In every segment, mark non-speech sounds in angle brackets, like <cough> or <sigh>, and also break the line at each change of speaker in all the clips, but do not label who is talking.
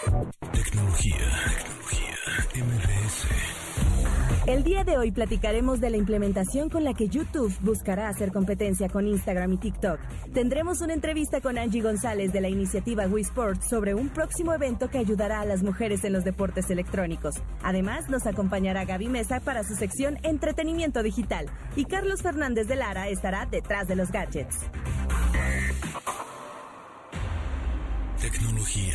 Tecnología. Tecnología. MBS.
El día de hoy platicaremos de la implementación con la que YouTube buscará hacer competencia con Instagram y TikTok. Tendremos una entrevista con Angie González de la iniciativa Wii Sports sobre un próximo evento que ayudará a las mujeres en los deportes electrónicos. Además, nos acompañará Gaby Mesa para su sección Entretenimiento Digital y Carlos Fernández de Lara estará detrás de los gadgets.
Tecnología.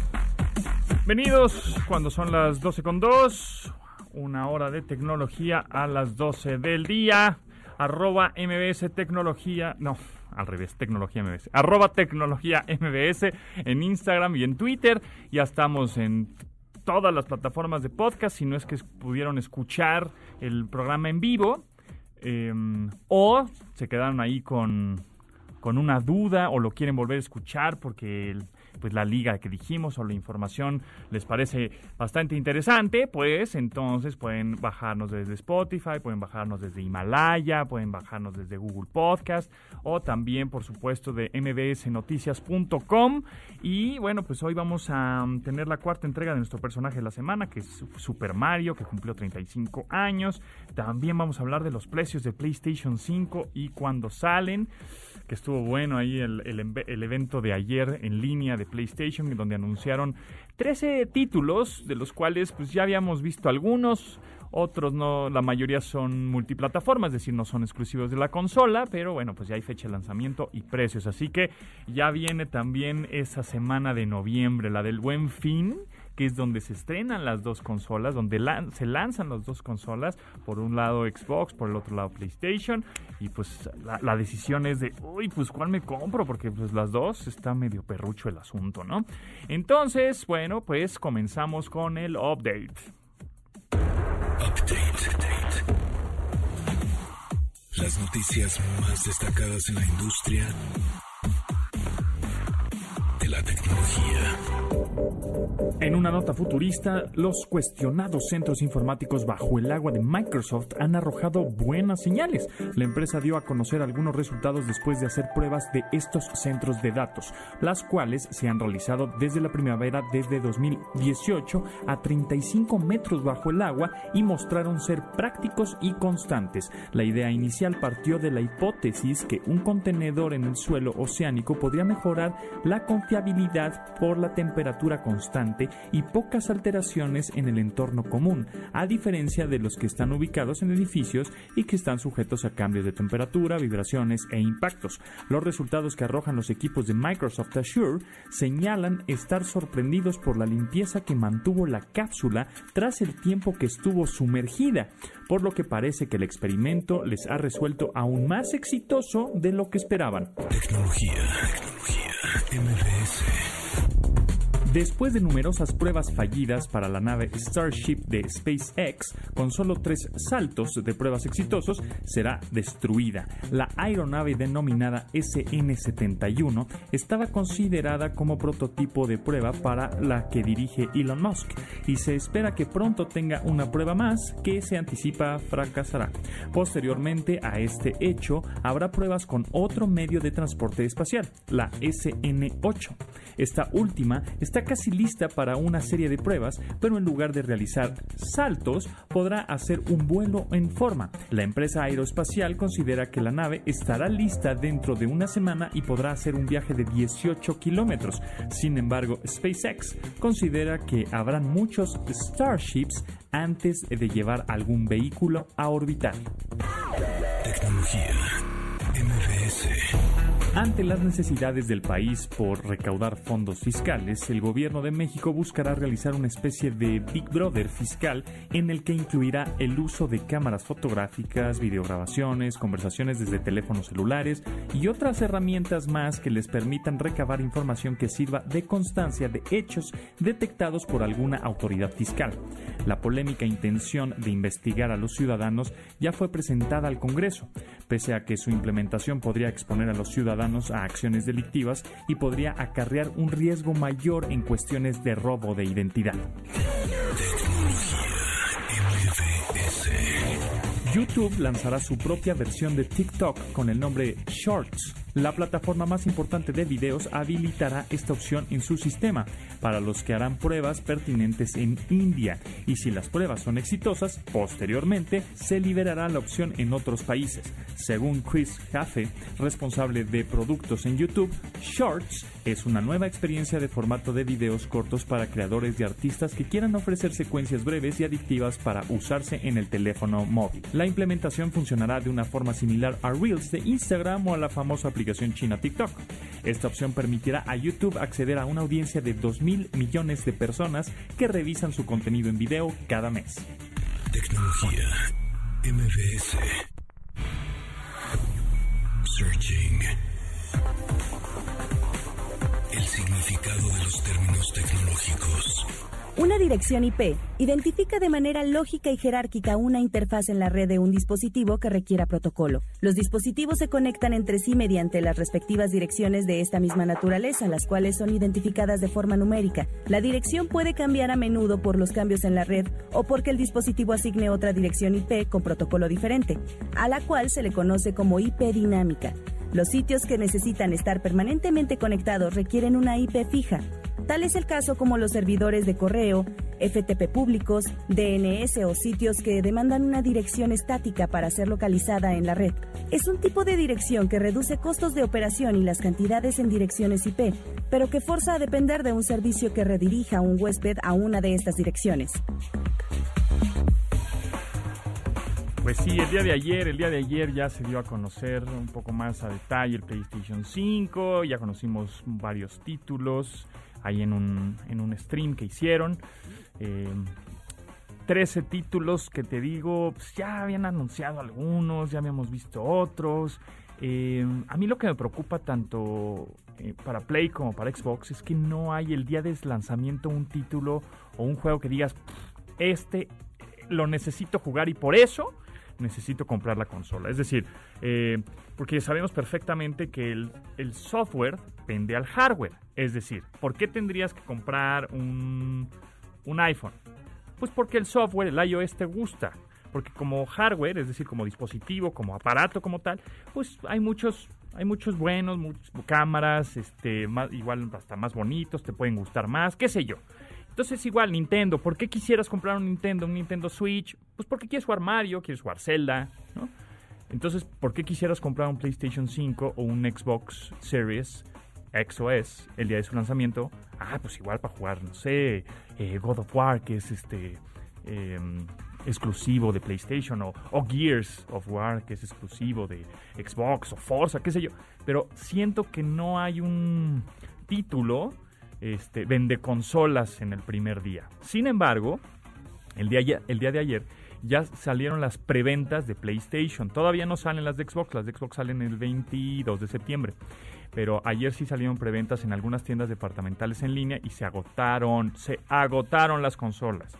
Bienvenidos cuando son las 12 con 2, una hora de tecnología a las 12 del día, arroba MBS Tecnología, no, al revés, Tecnología MBS, arroba Tecnología MBS en Instagram y en Twitter, ya estamos en todas las plataformas de podcast, si no es que pudieron escuchar el programa en vivo, eh, o se quedaron ahí con, con una duda o lo quieren volver a escuchar porque el, pues la liga que dijimos o la información les parece bastante interesante, pues entonces pueden bajarnos desde Spotify, pueden bajarnos desde Himalaya, pueden bajarnos desde Google Podcast o también por supuesto de mbsnoticias.com y bueno, pues hoy vamos a tener la cuarta entrega de nuestro personaje de la semana que es Super Mario que cumplió 35 años. También vamos a hablar de los precios de PlayStation 5 y cuándo salen que estuvo bueno ahí el, el, evento de ayer en línea de PlayStation, donde anunciaron 13 títulos, de los cuales pues ya habíamos visto algunos, otros no, la mayoría son multiplataformas, es decir, no son exclusivos de la consola, pero bueno, pues ya hay fecha de lanzamiento y precios, así que ya viene también esa semana de noviembre, la del buen fin, es donde se estrenan las dos consolas, donde se lanzan las dos consolas, por un lado Xbox, por el otro lado PlayStation, y pues la, decisión es de, uy, pues cuál me compro, porque pues las dos está medio perrucho el asunto, ¿no? Entonces, bueno, pues comenzamos con el update.
Update. Las noticias más destacadas en la industria de la tecnología.
En una nota futurista, los cuestionados centros informáticos bajo el agua de Microsoft han arrojado buenas señales. La empresa dio a conocer algunos resultados después de hacer pruebas de estos centros de datos, las cuales se han realizado desde la primavera desde 2018 a 35 metros bajo el agua y mostraron ser prácticos y constantes. La idea inicial partió de la hipótesis que un contenedor en el suelo oceánico podría mejorar la confiabilidad por la temperatura constante y pocas alteraciones en el entorno común, a diferencia de los que están ubicados en edificios y que están sujetos a cambios de temperatura, vibraciones e impactos. Los resultados que arrojan los equipos de Microsoft Azure señalan estar sorprendidos por la limpieza que mantuvo la cápsula tras el tiempo que estuvo sumergida, por lo que parece que el experimento les ha resuelto aún más exitoso de lo que esperaban.
Tecnología, tecnología,
Después de numerosas pruebas fallidas para la nave Starship de SpaceX, con solo tres saltos de pruebas exitosos, será destruida. La aeronave denominada SN-71 estaba considerada como prototipo de prueba para la que dirige Elon Musk y se espera que pronto tenga una prueba más que se anticipa fracasará. Posteriormente a este hecho, habrá pruebas con otro medio de transporte espacial, la SN-8. Esta última está casi lista para una serie de pruebas, pero en lugar de realizar saltos, podrá hacer un vuelo en forma. La empresa aeroespacial considera que la nave estará lista dentro de una semana y podrá hacer un viaje de 18 kilómetros. Sin embargo, SpaceX considera que habrán muchos Starships antes de llevar algún vehículo a orbitar.
Tecnología.
Ante las necesidades del país por recaudar fondos fiscales, el gobierno de México buscará realizar una especie de Big Brother fiscal en el que incluirá el uso de cámaras fotográficas, videograbaciones, conversaciones desde teléfonos celulares y otras herramientas más que les permitan recabar información que sirva de constancia de hechos detectados por alguna autoridad fiscal. La polémica intención de investigar a los ciudadanos ya fue presentada al Congreso, pese a que su implementación podría exponer a los ciudadanos a acciones delictivas y podría acarrear un riesgo mayor en cuestiones de robo de identidad. YouTube lanzará su propia versión de TikTok con el nombre Shorts la plataforma más importante de videos habilitará esta opción en su sistema para los que harán pruebas pertinentes en India y si las pruebas son exitosas, posteriormente se liberará la opción en otros países. Según Chris Jaffe, responsable de productos en YouTube, Shorts es una nueva experiencia de formato de videos cortos para creadores y artistas que quieran ofrecer secuencias breves y adictivas para usarse en el teléfono móvil. La implementación funcionará de una forma similar a Reels de Instagram o a la famosa aplicación china TikTok. Esta opción permitirá a YouTube acceder a una audiencia de 2 mil millones de personas que revisan su contenido en video cada mes.
Tecnología MBS Searching El significado de los términos tecnológicos.
Una dirección IP identifica de manera lógica y jerárquica una interfaz en la red de un dispositivo que requiera protocolo. Los dispositivos se conectan entre sí mediante las respectivas direcciones de esta misma naturaleza, las cuales son identificadas de forma numérica. La dirección puede cambiar a menudo por los cambios en la red o porque el dispositivo asigne otra dirección IP con protocolo diferente, a la cual se le conoce como IP dinámica. Los sitios que necesitan estar permanentemente conectados requieren una IP fija. Tal es el caso como los servidores de correo, FTP públicos, DNS o sitios que demandan una dirección estática para ser localizada en la red. Es un tipo de dirección que reduce costos de operación y las cantidades en direcciones IP, pero que forza a depender de un servicio que redirija a un huésped a una de estas direcciones.
Pues sí, el día de ayer, el día de ayer ya se dio a conocer un poco más a detalle el PlayStation 5, ya conocimos varios títulos ahí en un, en un stream que hicieron. Eh, 13 títulos que te digo, pues ya habían anunciado algunos, ya habíamos visto otros. Eh, a mí lo que me preocupa tanto eh, para Play como para Xbox es que no hay el día de lanzamiento un título o un juego que digas, este lo necesito jugar y por eso necesito comprar la consola. Es decir, eh, porque sabemos perfectamente que el, el, software vende al hardware. Es decir, ¿por qué tendrías que comprar un, un iPhone? Pues porque el software, el iOS te gusta. Porque como hardware, es decir, como dispositivo, como aparato, como tal, pues hay muchos hay muchos buenos, muchas cámaras, este, más, igual hasta más bonitos, te pueden gustar más, qué sé yo. Entonces igual Nintendo, ¿por qué quisieras comprar un Nintendo, un Nintendo Switch? Pues porque quieres jugar Mario, quieres jugar Zelda, ¿no? Entonces, ¿por qué quisieras comprar un PlayStation 5 o un Xbox Series X o S el día de su lanzamiento? Ah, pues igual para jugar, no sé, eh, God of War, que es este em, exclusivo de PlayStation, o, o, Gears of War, que es exclusivo de Xbox, o Forza, qué sé yo. Pero siento que no hay un título este, vende consolas en el primer día. Sin embargo, el día, el día de ayer ya salieron las preventas de PlayStation. Todavía no salen las de Xbox, las de Xbox salen el 22 de septiembre. Pero ayer sí salieron preventas en algunas tiendas departamentales en línea y se agotaron, se agotaron las consolas.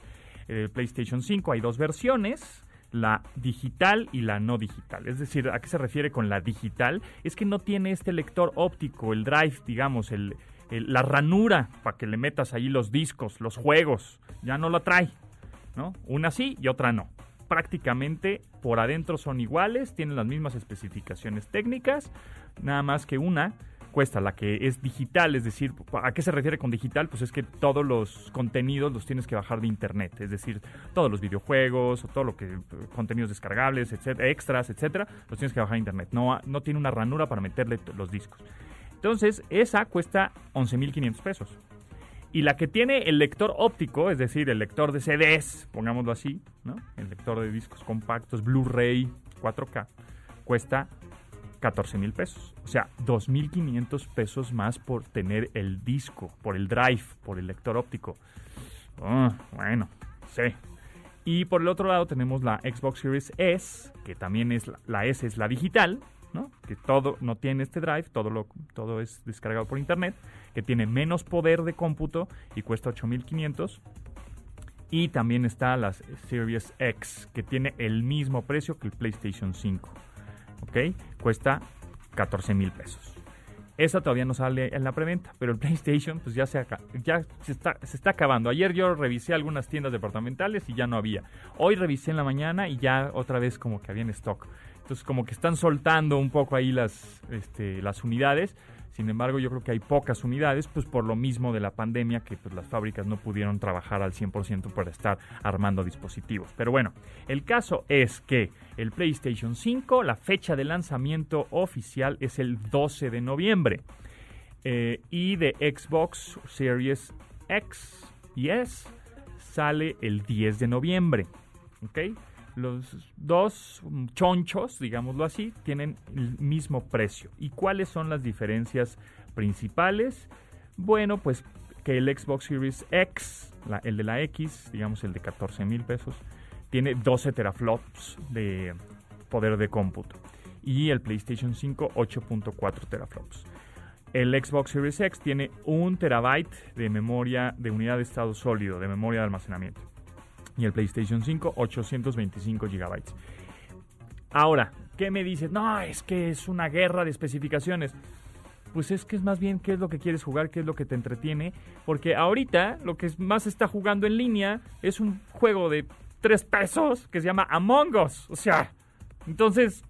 El PlayStation 5 hay dos versiones, la digital y la no digital. Es decir, ¿a qué se refiere con la digital? Es que no tiene este lector óptico, el drive, digamos, el, la ranura para que le metas ahí los discos, los juegos, ya no la trae, ¿no? Una sí y otra no. Prácticamente por adentro son iguales, tienen las mismas especificaciones técnicas, nada más que una cuesta, la que es digital, es decir, ¿a qué se refiere con digital? Pues es que todos los contenidos los tienes que bajar de internet, es decir, todos los videojuegos, todo lo que, contenidos descargables, etcétera, extras, etcétera, los tienes que bajar de internet. No, no tiene una ranura para meterle los discos. Entonces, esa cuesta 11.500 pesos. Y la que tiene el lector óptico, es decir, el lector de CDs, pongámoslo así, ¿no? El lector de discos compactos Blu-ray 4K, cuesta 14 mil pesos. O sea, 2.500 pesos más por tener el disco, por el drive, por el lector óptico. Ah, bueno, sí. Y por el otro lado tenemos la Xbox Series S, que también es la, S es la digital, ¿no? Que todo no tiene este drive, todo lo todo es descargado por internet, que tiene menos poder de cómputo y cuesta 8500. Y también está la Series X, que tiene el mismo precio que el PlayStation 5. ¿Ok? Cuesta 14 mil pesos. Esa todavía no sale en la preventa, pero el PlayStation pues ya, se, ya se, está, se está acabando. Ayer yo revisé algunas tiendas departamentales y ya no había. Hoy revisé en la mañana y ya otra vez como que había en stock. Entonces como que están soltando un poco ahí las, este, las unidades. Sin embargo, yo creo que hay pocas unidades, pues por lo mismo de la pandemia, que pues, las fábricas no pudieron trabajar al 100% para estar armando dispositivos. Pero bueno, el caso es que el PlayStation 5, la fecha de lanzamiento oficial es el 12 de noviembre. Eh, y de Xbox Series X y S sale el 10 de noviembre. ¿Ok? Los dos chonchos, digámoslo así, tienen el mismo precio. ¿Y cuáles son las diferencias principales? Bueno, pues que el Xbox Series X, el de la X, digamos el de 14 mil pesos, tiene 12 teraflops de poder de cómputo. Y el PlayStation 5, 8.4 teraflops. El Xbox Series X tiene un terabyte de memoria de unidad de estado sólido, de memoria de almacenamiento y el PlayStation 5 825 GB. Ahora, ¿qué me dices? No, es que es una guerra de especificaciones. Pues es que es más bien qué es lo que quieres jugar, qué es lo que te entretiene. Porque ahorita lo que más está jugando en línea es un juego de 3 pesos que se llama Among Us. O sea, entonces,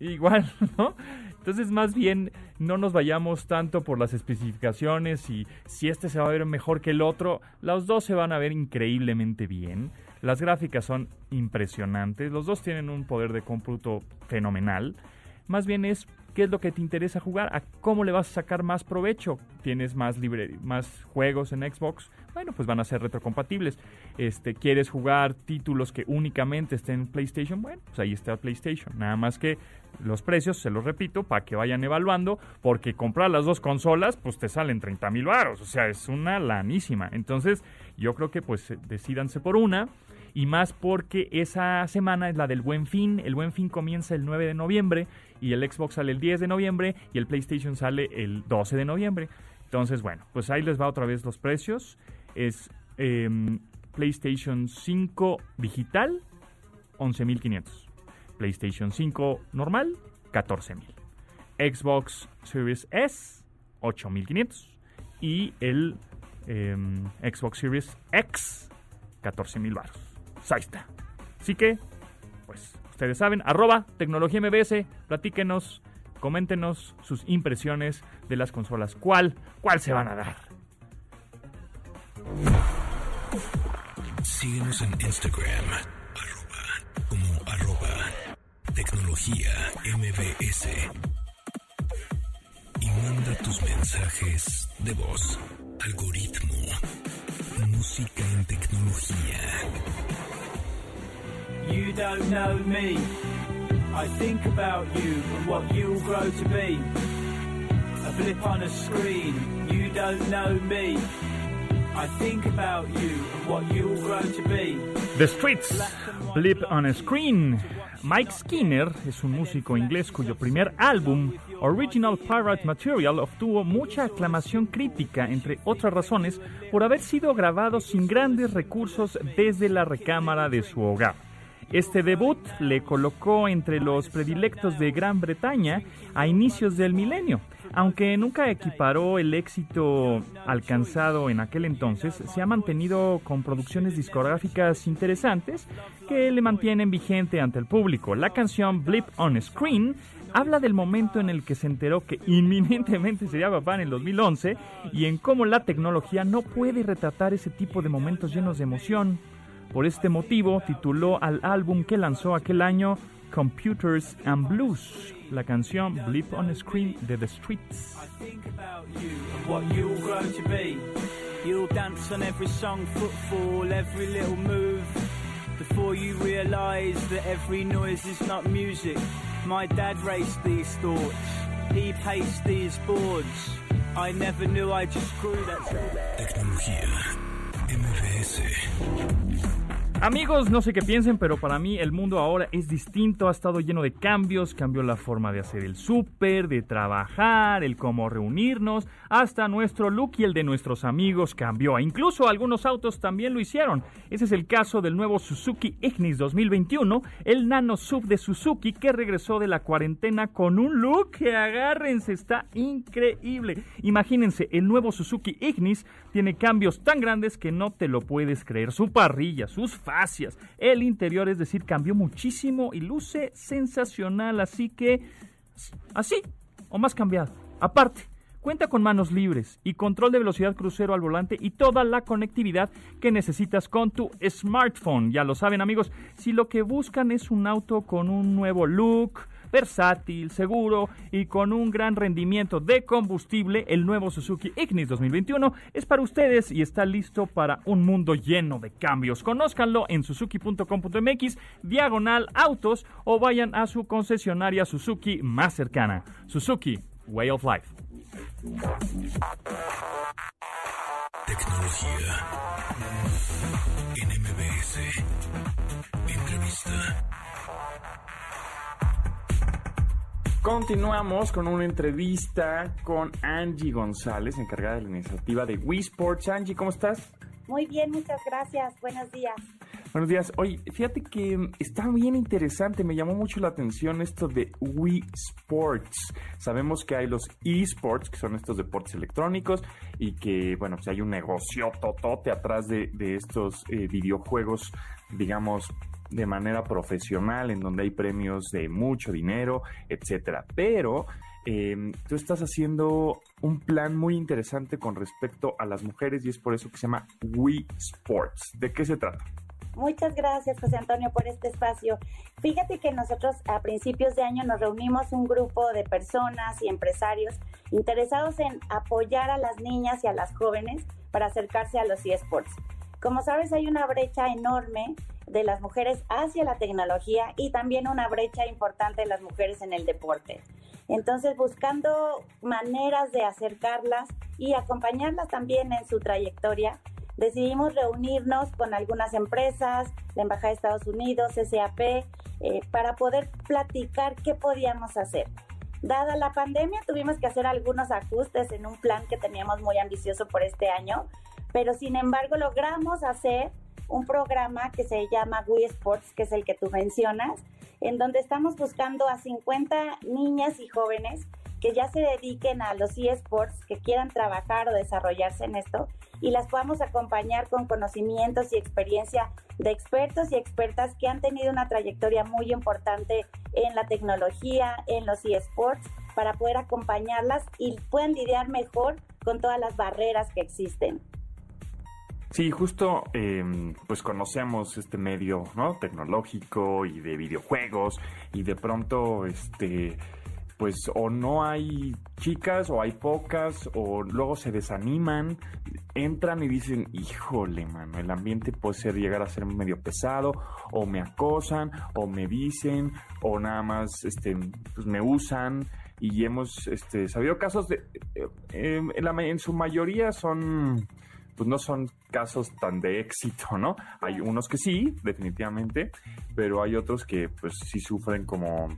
igual, <laughs> ¿no? Entonces, más bien, no nos vayamos tanto por las especificaciones y si este se va a ver mejor que el otro. Los dos se van a ver increíblemente bien. Las gráficas son impresionantes. Los dos tienen un poder de cómputo fenomenal. Más bien es qué es lo que te interesa jugar, a cómo le vas a sacar más provecho. Tienes más juegos en Xbox, bueno, pues van a ser retrocompatibles. Este, quieres jugar títulos que únicamente estén en PlayStation, bueno, pues ahí está PlayStation. Nada más que los precios, se los repito, para que vayan evaluando, porque comprar las dos consolas, pues te salen 30 mil baros, o sea, es una lanísima. Entonces, yo creo que pues decidanse por una y más porque esa semana es la del Buen Fin. El Buen Fin comienza el 9 de noviembre y el Xbox sale el 10 de noviembre y el PlayStation sale el 12 de noviembre. Entonces, bueno, pues ahí les va otra vez los precios. Es em, PlayStation 5 digital, 11.500. PlayStation 5 normal, 14.000. Xbox Series S, 8.500. Y el em, Xbox Series X, 14.000 baros. Pues ahí está. Así que, pues, ustedes saben, arroba tecnología MBS, platíquenos, coméntenos sus impresiones de las consolas. ¿Cuál, cuál se van a dar?
Síguenos en Instagram, arroba, como arroba tecnología MBS. Y manda tus mensajes de voz. Algoritmo. Música en tecnología.
You don't know me. I think about you and what you'll grow to be. A blip on a screen. You don't know me. I think about you and what you'll grow to be.
The Streets, Blip on a Screen. Mike Skinner es un músico inglés cuyo primer álbum, Original Pirate Material, obtuvo mucha aclamación crítica, entre otras razones, por haber sido grabado sin grandes recursos desde la recámara de su hogar. Este debut le colocó entre los predilectos de Gran Bretaña a inicios del milenio. Aunque nunca equiparó el éxito alcanzado en aquel entonces, se ha mantenido con producciones discográficas interesantes que le mantienen vigente ante el público. La canción Blip on Screen habla del momento en el que se enteró que inminentemente sería papá en el 2011 y en cómo la tecnología no puede retratar ese tipo de momentos llenos de emoción. Por este motivo, tituló al álbum que lanzó aquel año Computers and Blues, la canción Blip on Screen de The Streets.
You'll dance on every song, footfall, every little move. Before you realize that every noise is not music. My dad raced these thoughts. He paced these boards. I never knew I just grew that.
Tecnología. MBS.
Amigos, no sé qué piensen, pero para mí el mundo ahora es distinto, ha estado lleno de cambios, cambió la forma de hacer el súper, de trabajar, el cómo reunirnos, hasta nuestro look y el de nuestros amigos cambió. Incluso algunos autos también lo hicieron. Ese es el caso del nuevo Suzuki Ignis 2021, el nano sub de Suzuki que regresó de la cuarentena con un look que agárrense, está increíble. Imagínense, el nuevo Suzuki Ignis tiene cambios tan grandes que no te lo puedes creer. Su parrilla, sus el interior, es decir, cambió muchísimo y luce sensacional, así que así o más cambiado. Aparte, cuenta con manos libres y control de velocidad crucero al volante y toda la conectividad que necesitas con tu smartphone. Ya lo saben amigos, si lo que buscan es un auto con un nuevo look, versátil, seguro y con un gran rendimiento de combustible, el nuevo Suzuki Ignis 2021 es para ustedes y está listo para un mundo lleno de cambios. Conózcanlo en suzuki.com.mx, diagonal autos o vayan a su concesionaria Suzuki más cercana. Suzuki, Way of Life.
Continuamos con una entrevista con Angie González, encargada de la iniciativa de Wii Sports. Angie, ¿cómo estás?
Muy bien, muchas gracias. Buenos días.
Buenos días. Oye, fíjate que está bien interesante, me llamó mucho la atención esto de Wii Sports. Sabemos que hay los eSports, que son estos deportes electrónicos, y que, bueno, pues hay un negocio totote atrás de, estos eh, videojuegos, digamos, de manera profesional, en donde hay premios de mucho dinero, etcétera. Pero em, tú estás haciendo un plan muy interesante con respecto a las mujeres y es por eso que se llama We Sports. ¿De qué se trata?
Muchas gracias, José Antonio, por este espacio. Fíjate que nosotros a principios de año nos reunimos un grupo de personas y empresarios interesados en apoyar a las niñas y a las jóvenes para acercarse a los eSports. Como sabes, hay una brecha enorme de las mujeres hacia la tecnología y también una brecha importante de las mujeres en el deporte. Entonces, buscando maneras de acercarlas y acompañarlas también en su trayectoria, decidimos reunirnos con algunas empresas, la Embajada de Estados Unidos, SAP, eh, para poder platicar qué podíamos hacer. Dada la pandemia, tuvimos que hacer algunos ajustes en un plan que teníamos muy ambicioso por este año, pero sin embargo logramos hacer un programa que se llama Wii Sports, que es el que tú mencionas, en donde estamos buscando a 50 niñas y jóvenes que ya se dediquen a los eSports, que quieran trabajar o desarrollarse en esto, y las podamos acompañar con conocimientos y experiencia de expertos y expertas que han tenido una trayectoria muy importante en la tecnología, en los eSports, para poder acompañarlas y puedan lidiar mejor con todas las barreras que existen.
Sí, justo em, pues conocemos este medio ¿no? tecnológico y de videojuegos y de pronto este pues o no hay chicas o hay pocas o luego se desaniman, entran y dicen, híjole, mano, el ambiente puede ser llegar a ser medio pesado o me acosan o me dicen o nada más este pues me usan y hemos este sabido casos de eh, em, en, en su mayoría son pues no son casos tan de éxito, ¿no? Hay unos que sí, definitivamente, pero hay otros que pues sí sufren como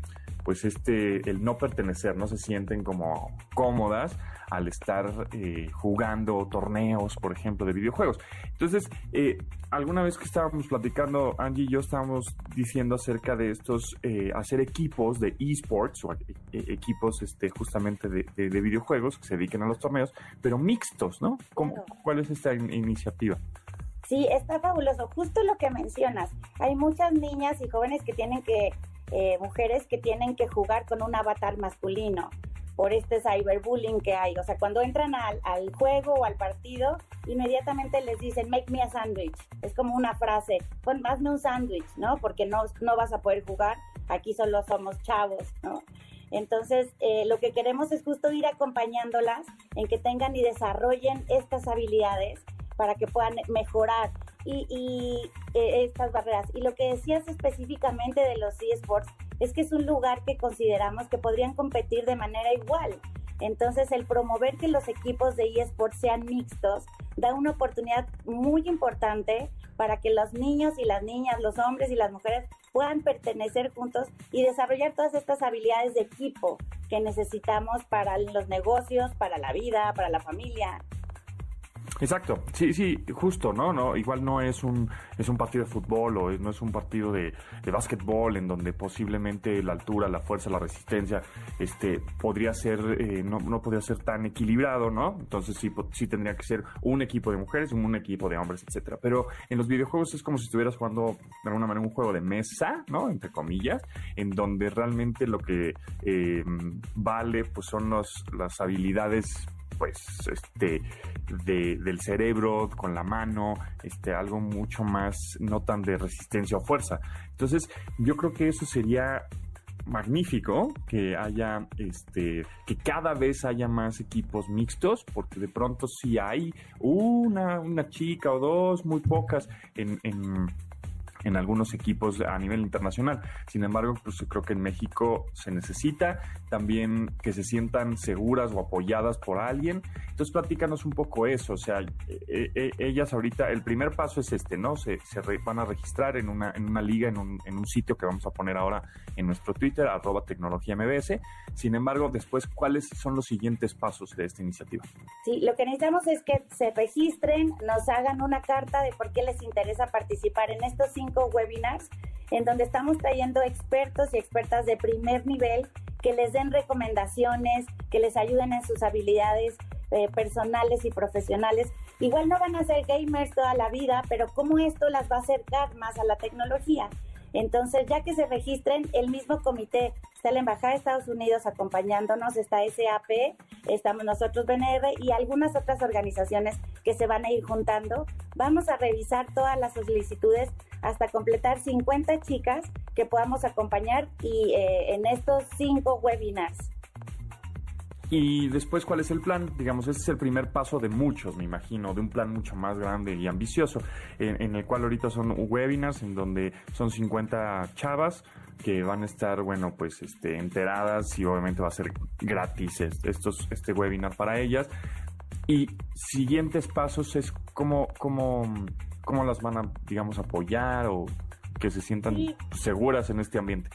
pues este, el no pertenecer, no se sienten como cómodas al estar eh, jugando torneos, por ejemplo, de videojuegos. Entonces, eh, alguna vez que estábamos platicando, Angie y yo estábamos diciendo acerca de estos, eh, hacer equipos de esports o equipos este, justamente de, videojuegos que se dediquen a los torneos, pero mixtos, ¿no? ¿Cuál es esta iniciativa?
Sí, está fabuloso. Justo lo que mencionas. Hay muchas niñas y jóvenes que tienen que eh, mujeres que tienen que jugar con un avatar masculino por este cyberbullying que hay. O sea, cuando entran al, juego o al partido, inmediatamente les dicen, make me a sandwich. Es como una frase, pues hazme un sándwich, ¿no? Porque no, no vas a poder jugar, aquí solo somos chavos, ¿no? Entonces, eh, lo que queremos es justo ir acompañándolas en que tengan y desarrollen estas habilidades para que puedan mejorar y, y eh, estas barreras. Y lo que decías específicamente de los eSports es que es un lugar que consideramos que podrían competir de manera igual. Entonces, el promover que los equipos de eSports sean mixtos da una oportunidad muy importante para que los niños y las niñas, los hombres y las mujeres puedan pertenecer juntos y desarrollar todas estas habilidades de equipo que necesitamos para los negocios, para la vida, para la familia.
Exacto, sí, sí, justo, ¿no? no Igual no es un, es un partido de fútbol o no es un partido de, de básquetbol en donde posiblemente la altura, la fuerza, la resistencia, este, podría ser, eh, no, no podría ser tan equilibrado, ¿no? Entonces sí, sí tendría que ser un equipo de mujeres, un equipo de hombres, etcétera. Pero en los videojuegos es como si estuvieras jugando de alguna manera un juego de mesa, ¿no? Entre comillas, en donde realmente lo que eh, vale, pues son los, las habilidades pues este del cerebro con la mano, este algo mucho más no tan de resistencia o fuerza. Entonces, yo creo que eso sería magnífico que haya este que cada vez haya más equipos mixtos porque de pronto si hay una, una chica o dos muy pocas en, en en algunos equipos a nivel internacional. Sin embargo, pues creo que en México se necesita también que se sientan seguras o apoyadas por alguien. Entonces, platícanos un poco eso. O sea, eh, eh, ellas ahorita, el primer paso es este, ¿no? Se, se van a registrar en una, en una liga, en un, en un sitio que vamos a poner ahora en nuestro Twitter, arroba tecnología MBS. Sin embargo, después, ¿cuáles son los siguientes pasos de esta iniciativa?
Sí, lo que necesitamos es que se registren, nos hagan una carta de por qué les interesa participar en estos cinco webinars en donde estamos trayendo expertos y expertas de primer nivel que les den recomendaciones, que les ayuden en sus habilidades eh, personales y profesionales. Igual no van a ser gamers toda la vida, pero cómo esto las va a acercar más a la tecnología. Entonces, ya que se registren, el mismo comité, está la Embajada de Estados Unidos acompañándonos, está SAP, estamos nosotros BNR y algunas otras organizaciones que se van a ir juntando. Vamos a revisar todas las solicitudes hasta completar 50 chicas que podamos acompañar y eh, en estos cinco webinars.
Y después, ¿cuál es el plan? Digamos, ese es el primer paso de muchos, me imagino, de un plan mucho más grande y ambicioso, en, el cual ahorita son webinars en donde son 50 chavas que van a estar, bueno, pues este, enteradas y obviamente va a ser gratis estos, este webinar para ellas. Y siguientes pasos es cómo, cómo, cómo las van a, digamos, apoyar o que se sientan seguras en este ambiente.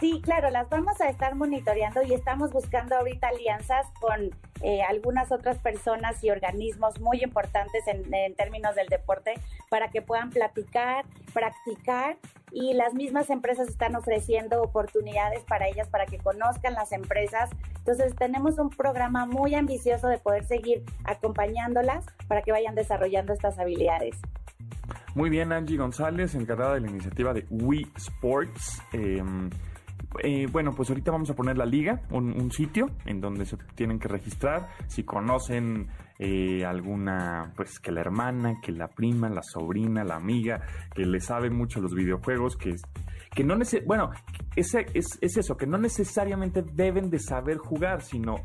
Sí, claro, las vamos a estar monitoreando y estamos buscando ahorita alianzas con eh, algunas otras personas y organismos muy importantes en, términos del deporte para que puedan platicar, practicar y las mismas empresas están ofreciendo oportunidades para ellas para que conozcan las empresas. Entonces tenemos un programa muy ambicioso de poder seguir acompañándolas para que vayan desarrollando estas habilidades.
Muy bien, Angie González, encargada de la iniciativa de Wii Sports. Em, eh, bueno, pues ahorita vamos a poner la liga, un, sitio en donde se tienen que registrar. Si conocen eh, alguna, pues que la hermana, que la prima, la sobrina, la amiga, que le sabe mucho los videojuegos, que, que no bueno, es, es, es eso, que no necesariamente deben de saber jugar, sino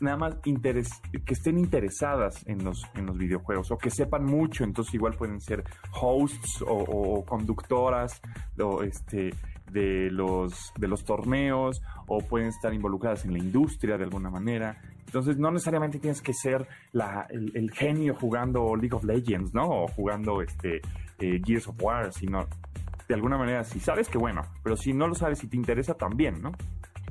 nada más que estén interesadas en los, en los videojuegos o que sepan mucho, entonces igual pueden ser hosts o, conductoras o este, de, los, de los torneos o pueden estar involucradas en la industria de alguna manera. Entonces no necesariamente tienes que ser la, el, genio jugando League of Legends, ¿no? O jugando este, eh, Gears of War, sino de alguna manera, si sabes que bueno, pero si no lo sabes y te interesa también, ¿no?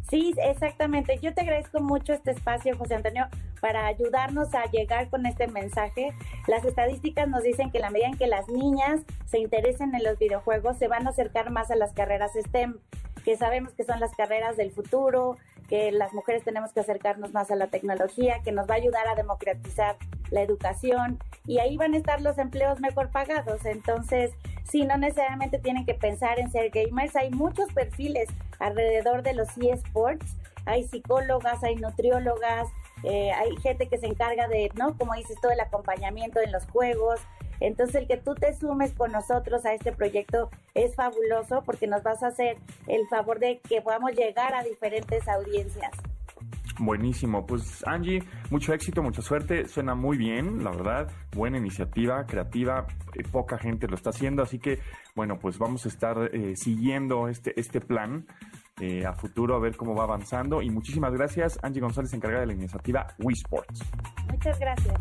Sí, exactamente. Yo te agradezco mucho este espacio, José Antonio, para ayudarnos a llegar con este mensaje. Las estadísticas nos dicen que la medida en que las niñas se interesen en los videojuegos, se van a acercar más a las carreras STEM, que sabemos que son las carreras del futuro, que las mujeres tenemos que acercarnos más a la tecnología, que nos va a ayudar a democratizar la educación y ahí van a estar los empleos mejor pagados. Entonces, sí, no necesariamente tienen que pensar en ser gamers, hay muchos perfiles alrededor de los eSports, hay psicólogas, hay nutriólogas, eh, hay gente que se encarga de, ¿no? Como dices, todo el acompañamiento en los juegos. Entonces, el que tú te sumes con nosotros a este proyecto es fabuloso porque nos vas a hacer el favor de que podamos llegar a diferentes audiencias.
Buenísimo, pues Angie, mucho éxito, mucha suerte, suena muy bien, la verdad, buena iniciativa, creativa, eh, poca gente lo está haciendo, así que bueno, pues vamos a estar eh, siguiendo este, este plan eh, a futuro a ver cómo va avanzando. Y muchísimas gracias, Angie González, encargada de la iniciativa Wii Sports.
Muchas gracias.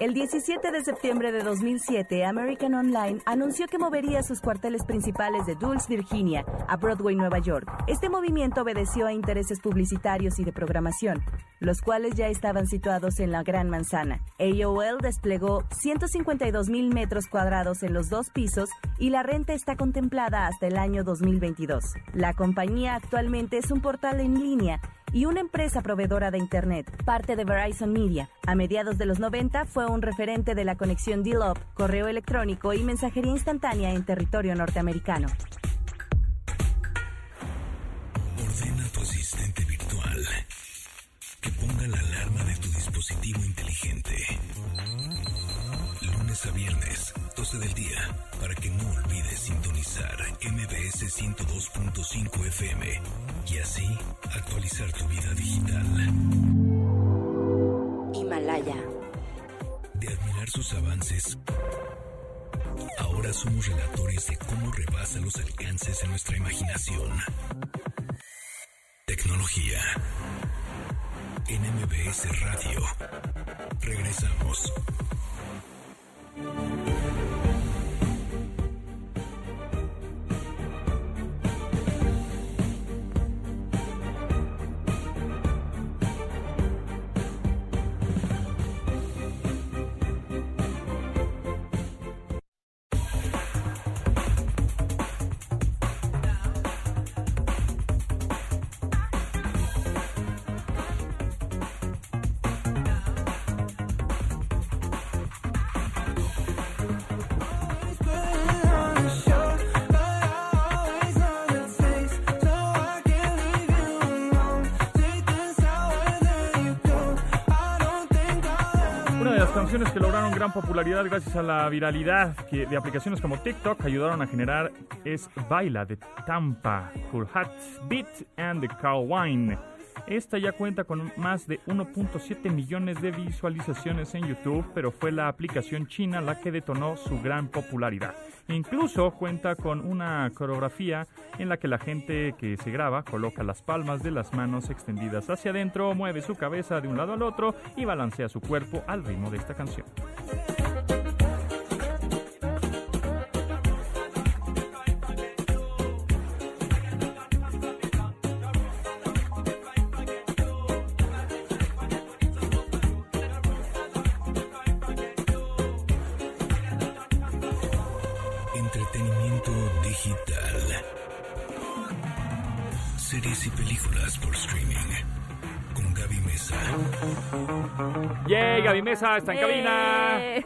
El 17 de septiembre de 2007, American Online anunció que movería sus cuarteles principales de Dulce, Virginia, a Broadway, Nueva York. Este movimiento obedeció a intereses publicitarios y de programación, los cuales ya estaban situados en la Gran Manzana. AOL desplegó 152 mil metros cuadrados en los dos pisos y la renta está contemplada hasta el año 2022. La compañía actualmente es un portal en línea y una empresa proveedora de Internet, parte de Verizon Media. A mediados de los 90 fue un referente de la conexión dial-up, correo electrónico y mensajería instantánea en territorio norteamericano.
12 del día, para que no olvides sintonizar MBS 102.5 FM y así actualizar tu vida digital.
Himalaya.
De admirar sus avances, ahora somos relatores de cómo rebasa los alcances de nuestra imaginación. Tecnología. En MBS Radio. Regresamos.
Gran popularidad gracias a la viralidad que de aplicaciones como TikTok ayudaron a generar es Baila de Tampa, Cool Hat Beat and the Cow Wine. Esta ya cuenta con más de 1.7 millones de visualizaciones en YouTube, pero fue la aplicación china la que detonó su gran popularidad. Incluso cuenta con una coreografía en la que la gente que se graba coloca las palmas de las manos extendidas hacia adentro, mueve su cabeza de un lado al otro y balancea su cuerpo al ritmo de esta canción.
Mesa
está en cabina.
¡Eh!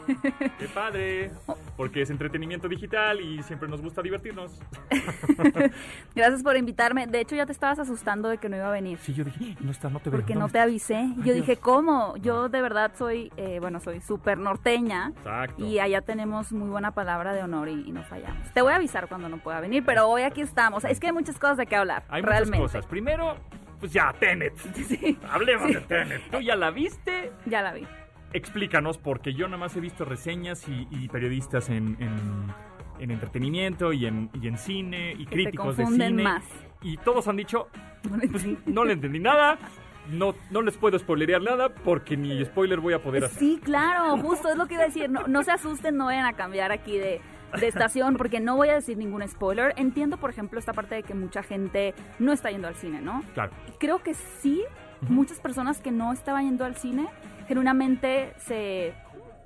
¡Qué padre! Porque es entretenimiento digital y siempre nos gusta divertirnos. <laughs>
Gracias por invitarme. De hecho, ya te estabas asustando de que no iba a venir.
Sí, yo dije, no está, no te veo.
Porque no
¿dónde
te
está?".
avisé. Yo dije, ¿cómo? Yo de verdad soy, eh, bueno, soy súper norteña.
Exacto.
Y allá tenemos muy buena palabra de honor y, y no fallamos. Te voy a avisar cuando no pueda venir, pero hoy aquí estamos. Es que hay muchas cosas de qué hablar.
Hay
realmente.
muchas cosas. Primero, pues ya, Tenet. <laughs>
Sí,
Hablemos de Tenet. ¿Tú ya la viste?
ya la vi.
Explícanos, porque yo nada más he visto reseñas y, y periodistas en, en- en entretenimiento y en, y en cine y
te
críticos de
confunden
cine.
más.
Y todos han dicho, <laughs> pues no le entendí nada, no, no les puedo spoilerear nada porque ni spoiler voy a poder hacer.
Sí, claro, justo es lo que iba a decir. No, no se asusten, no vayan a cambiar aquí de, de estación porque no voy a decir ningún spoiler. Entiendo, por ejemplo, esta parte de que mucha gente no está yendo al cine, ¿no?
Claro.
Creo que sí, muchas personas que no estaban yendo al cine, genuinamente se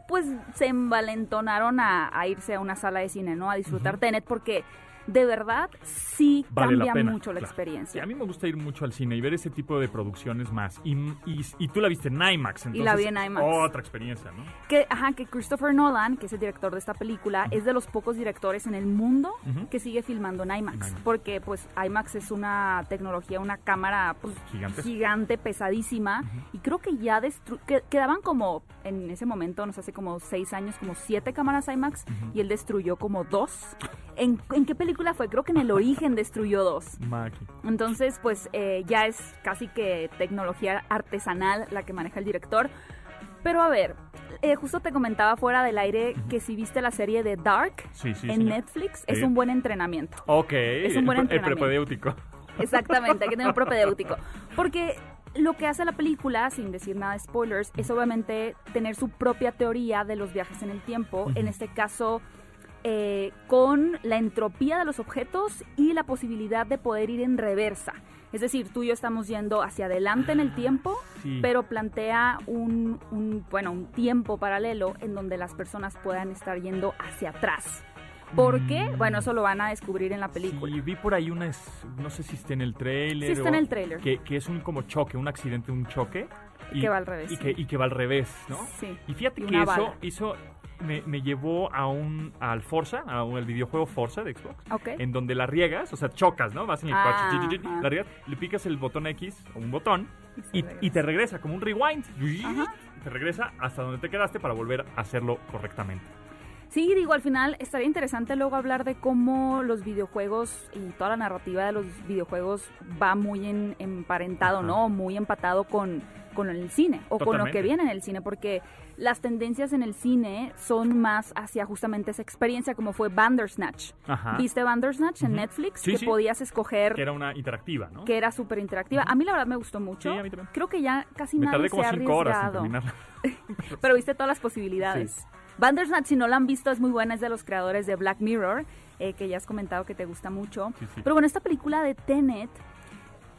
pues se envalentonaron a, a irse a una sala de cine, ¿no? A disfrutar Tenet porque de verdad sí
Vale la
cambia
pena.
mucho la
claro.
experiencia.
A mí me gusta ir mucho al cine y ver ese tipo de producciones más. Y, y, y tú la viste en IMAX, entonces.
Y la vi en IMAX.
Otra experiencia, ¿no?
Que, ajá, que Christopher Nolan, que es el director de esta película, es de los pocos directores en el mundo
Ujú.
que sigue filmando en IMAX,
En IMAX.
Porque pues IMAX es una tecnología, una cámara pues,
Gigante.
pesadísima. Y creo que ya destru que, quedaban como, en ese momento, no sé, hace como seis años, como siete cámaras IMAX. Y él destruyó como dos. ¿En, en qué película película fue, creo que en el <laughs> origen destruyó dos. Entonces, pues eh, ya es casi que tecnología artesanal la que maneja el director. Pero a ver, eh, justo te comentaba fuera del aire que si viste la serie de Dark
Sí, sí,
en
señor.
Netflix, es un buen entrenamiento.
Ok.
Es un buen
el,
entrenamiento.
prepedéutico. <laughs>
Exactamente, hay que tener un propedéutico. Porque lo que hace la película, sin decir nada de spoilers, es obviamente tener su propia teoría de los viajes en el tiempo. En este caso, eh, con la entropía de los objetos y la posibilidad de poder ir en reversa. Es decir, tú y yo estamos yendo hacia adelante en el tiempo,
Sí.
pero plantea un, un, bueno, un tiempo paralelo en donde las personas puedan estar yendo hacia atrás. ¿Por qué?
Mm.
Bueno, eso lo van a descubrir en la película.
Sí, vi por ahí una, no sé si está en el trailer.
Sí está
o-
en el tráiler.
Que, que es un como choque, un accidente, un choque.
Y que va al revés,
Y que, y que va al revés, ¿no?
Sí.
Y fíjate
Y
que eso,
bala.
eso me, me llevó a un, al Forza, a un, al videojuego Forza de Xbox.
Ok.
En donde la riegas, o sea, chocas, ¿no? Vas en el
Ah,
coche,
ajá.
la riegas, le picas el botón X o un botón
Y
te regresa como un rewind.
Ajá.
Te regresa hasta donde te quedaste para volver a hacerlo correctamente.
Sí, digo, al final estaría interesante luego hablar de cómo los videojuegos y toda la narrativa de los videojuegos va muy en, emparentado,
Ajá.
¿no? Muy empatado con, con el cine o con lo que viene en el cine, porque las tendencias en el cine son más hacia justamente esa experiencia, como fue Bandersnatch.
Ajá.
¿Viste Bandersnatch en. Netflix?
Sí,
que
sí.
podías escoger
Que era una interactiva, ¿no?
que era súper interactiva. A mí la verdad me gustó mucho.
Sí, a mí también.
Creo que ya casi
Me
nadie
tardé como
se ha
cinco horas en
arriesgado.
terminarla. <laughs>
Pero viste todas las posibilidades. Bandersnatch, si no la han visto, es muy buena. Es de los creadores de Black Mirror, eh, que ya has comentado que te gusta mucho.
Sí, sí.
Pero bueno, esta película de Tenet,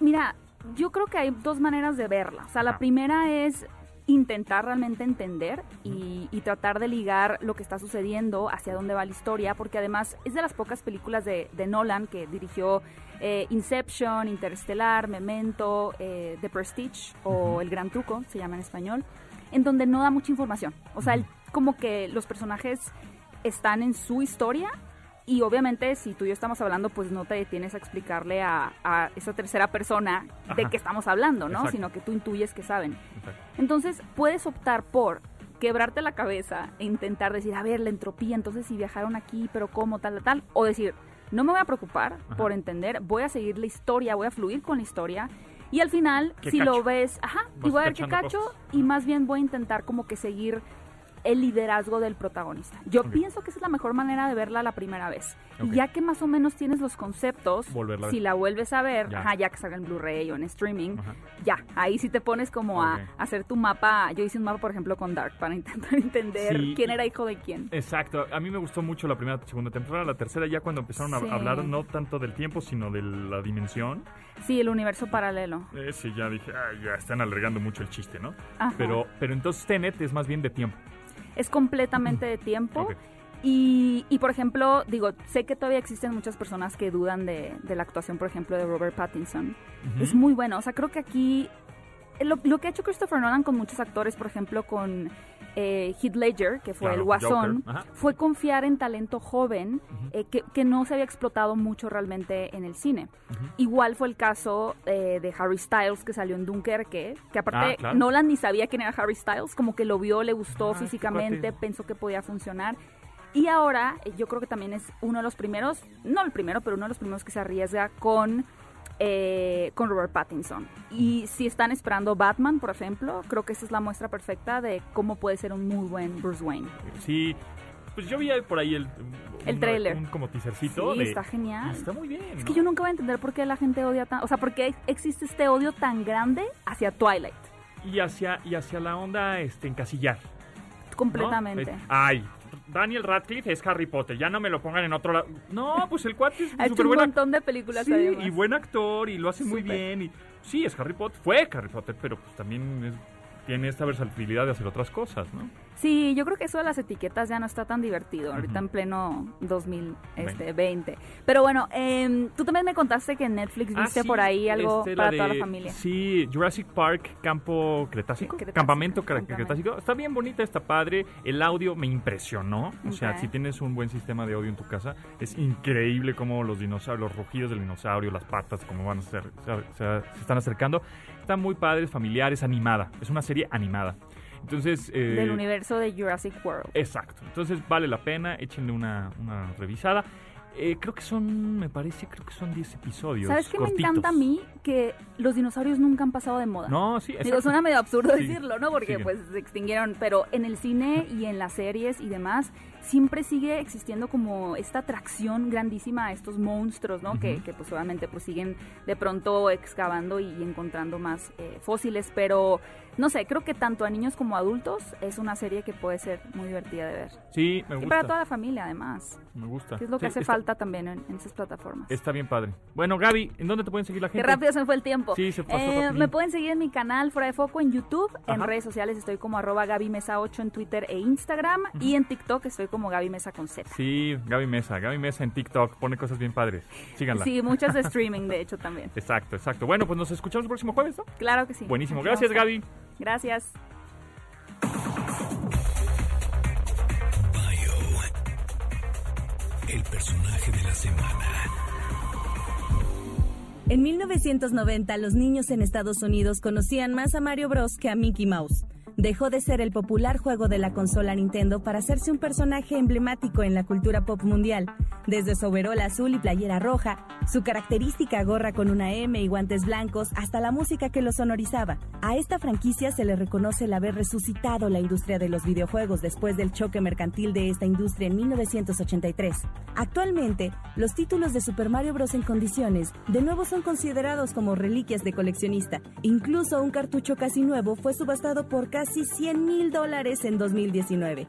mira, yo creo que hay dos maneras de verla. O sea, la primera es intentar realmente entender y, y tratar de ligar lo que está sucediendo, hacia dónde va la historia, porque además es de las pocas películas de, de Nolan que dirigió eh, Inception, Interstellar, Memento, eh, The Prestige o El Gran Truco, se llama en español, en donde no da mucha información. O sea, él- como que los personajes están en su historia y obviamente si tú y yo estamos hablando, pues no te detienes a explicarle a, a esa tercera persona de qué estamos hablando, ¿no?
Exacto.
Sino que tú intuyes que saben.
Exacto.
Entonces puedes optar por quebrarte la cabeza e intentar decir, a ver, la entropía, entonces si viajaron aquí, pero cómo, tal, tal, tal, o decir, no me voy a preocupar
Ajá.
por entender, voy a seguir la historia, voy a fluir con la historia. Y al final,
¿Qué
si lo ves, ajá, y voy a ver qué cacho,
cosas.
y más bien voy a intentar como que seguir el liderazgo del protagonista. Yo pienso que esa es la mejor manera de verla la primera vez. Y ya que más o menos tienes los conceptos,
Volverla
si la vuelves a ver,
Ya.
ajá, ya que salga en Blu-ray o en streaming,
Ajá.
ya, ahí sí te pones como a hacer tu mapa. Yo hice un mapa, por ejemplo, con Dark para <laughs> intentar entender
Sí,
quién era hijo de quién.
Exacto, a mí me gustó mucho la primera, segunda temporada, la tercera ya cuando empezaron a hablar no tanto del tiempo, sino de la dimensión,
Sí, el universo paralelo.
eh, sí, ya dije, "Ay, ya están alargando mucho el chiste, ¿no?
Ajá.
Pero, pero entonces Tenet es más bien de tiempo.
Es completamente de tiempo. Y, y, por ejemplo, digo, sé que todavía existen muchas personas que dudan de, de la actuación, por ejemplo, de Robert Pattinson. Es muy bueno. O sea, creo que aquí lo, lo que ha hecho Christopher Nolan con muchos actores, por ejemplo, con eh, Heath Ledger, que fue
Claro,
el Guasón, fue confiar en talento joven eh, que, que no se había explotado mucho realmente en el cine. Igual fue el caso eh, de Harry Styles, que salió en Dunkerque, que aparte
Ah, claro.
Nolan ni sabía quién era Harry Styles, como que lo vio, le gustó
Ah,
físicamente, pensó que podía funcionar. Y ahora eh, yo creo que también es uno de los primeros, no el primero, pero uno de los primeros que se arriesga con, eh, con Robert Pattinson. Y si están esperando Batman, por ejemplo, creo que esa es la muestra perfecta de cómo puede ser un muy buen Bruce Wayne.
Sí, pues yo vi por ahí el...
El
un-
tráiler.
Un como teasercito.
Sí,
de-
está genial.
Está muy bien.
Es que yo nunca voy a entender por qué la gente odia tan... O sea, por qué existe este odio tan grande hacia Twilight.
Y hacia, y hacia la onda este, encasillar. ¿no?
Completamente.
Eh, Ay, Daniel Radcliffe es Harry Potter, ya no me lo pongan en otro lado. No, pues el cuate es <laughs> súper
un montón de películas
Sí,
además.
y buen actor y lo hace muy bien. Y, sí, es Harry Potter, fue Harry Potter, pero pues también es- tiene esta versatilidad de hacer otras cosas, ¿no?
Sí, yo creo que eso de las etiquetas ya no está tan divertido ahorita
Ujú.
en pleno 2020. Pero bueno, em, tú también me contaste que en Netflix
Ah,
viste
sí,
por ahí algo
este,
para toda
de-
la familia.
Sí, Jurassic Park, campo cretácico,
Cretácico,
campamento cre-
campamento.
cretácico. Está bien bonita, está padre. El audio me impresionó. O sea, si tienes un buen sistema de audio en tu casa, es increíble cómo los dinosaurios, los rugidos del dinosaurio, las patas, cómo van a ser, se, se- se están acercando. Está muy padre, es familiar, es animada. Es una serie animada. Entonces, eh,
Del universo de Jurassic World.
Exacto. Entonces vale la pena, échenle una, una revisada. Eh, creo que son, me parece, creo que son 10 episodios.
¿Sabes qué me encanta a mí? Que los dinosaurios nunca han pasado de moda.
No, sí,
Digo, suena medio absurdo
Sí,
decirlo, ¿no? Porque pues se extinguieron, pero en el cine y en las series y demás siempre sigue existiendo como esta atracción grandísima a estos monstruos, ¿no? que,
Ujú.
que pues obviamente pues siguen de pronto excavando y, encontrando más eh, fósiles, pero no sé, creo que tanto a niños como a adultos es una serie que puede ser muy divertida de ver.
Sí, me
Y
gusta.
para toda la familia además,
Me gusta.
que es lo que
Sí,
hace
está-
falta también en, en esas plataformas.
Está bien padre. Bueno, Gaby, ¿en dónde te pueden seguir la
Qué
gente?
rápido se me fue el tiempo.
Sí, se pasó
Eh, me pueden seguir en mi canal Fuera de Foco en YouTube, en
Ajá.
redes sociales estoy como arroba Gaby Mesa 8 en Twitter e Instagram y en TikTok estoy como Gaby Mesa con Z.
Sí, Gaby Mesa. Gaby Mesa en TikTok pone cosas bien padres. Síganla.
Sí, muchas de streaming de <laughs> hecho también.
Exacto, exacto. Bueno, pues nos escuchamos el próximo jueves, ¿no?
Claro que sí.
Buenísimo. Gracias, Gaby.
Gracias.
Bio. El personaje de la semana.
En 1990, los niños en Estados Unidos conocían más a Mario Bros que a Mickey Mouse. Dejó de ser el popular juego de la consola Nintendo para hacerse un personaje emblemático en la cultura pop mundial. Desde su overol azul y playera roja, su característica gorra con una M y guantes blancos, hasta la música que lo sonorizaba. A esta franquicia se le reconoce el haber resucitado la industria de los videojuegos después del choque mercantil de esta industria en 1983. Actualmente, los títulos de Super Mario Bros. en condiciones de nuevo son considerados como reliquias de coleccionista. Incluso un cartucho casi nuevo fue subastado por casi 100 mil dólares en 2019.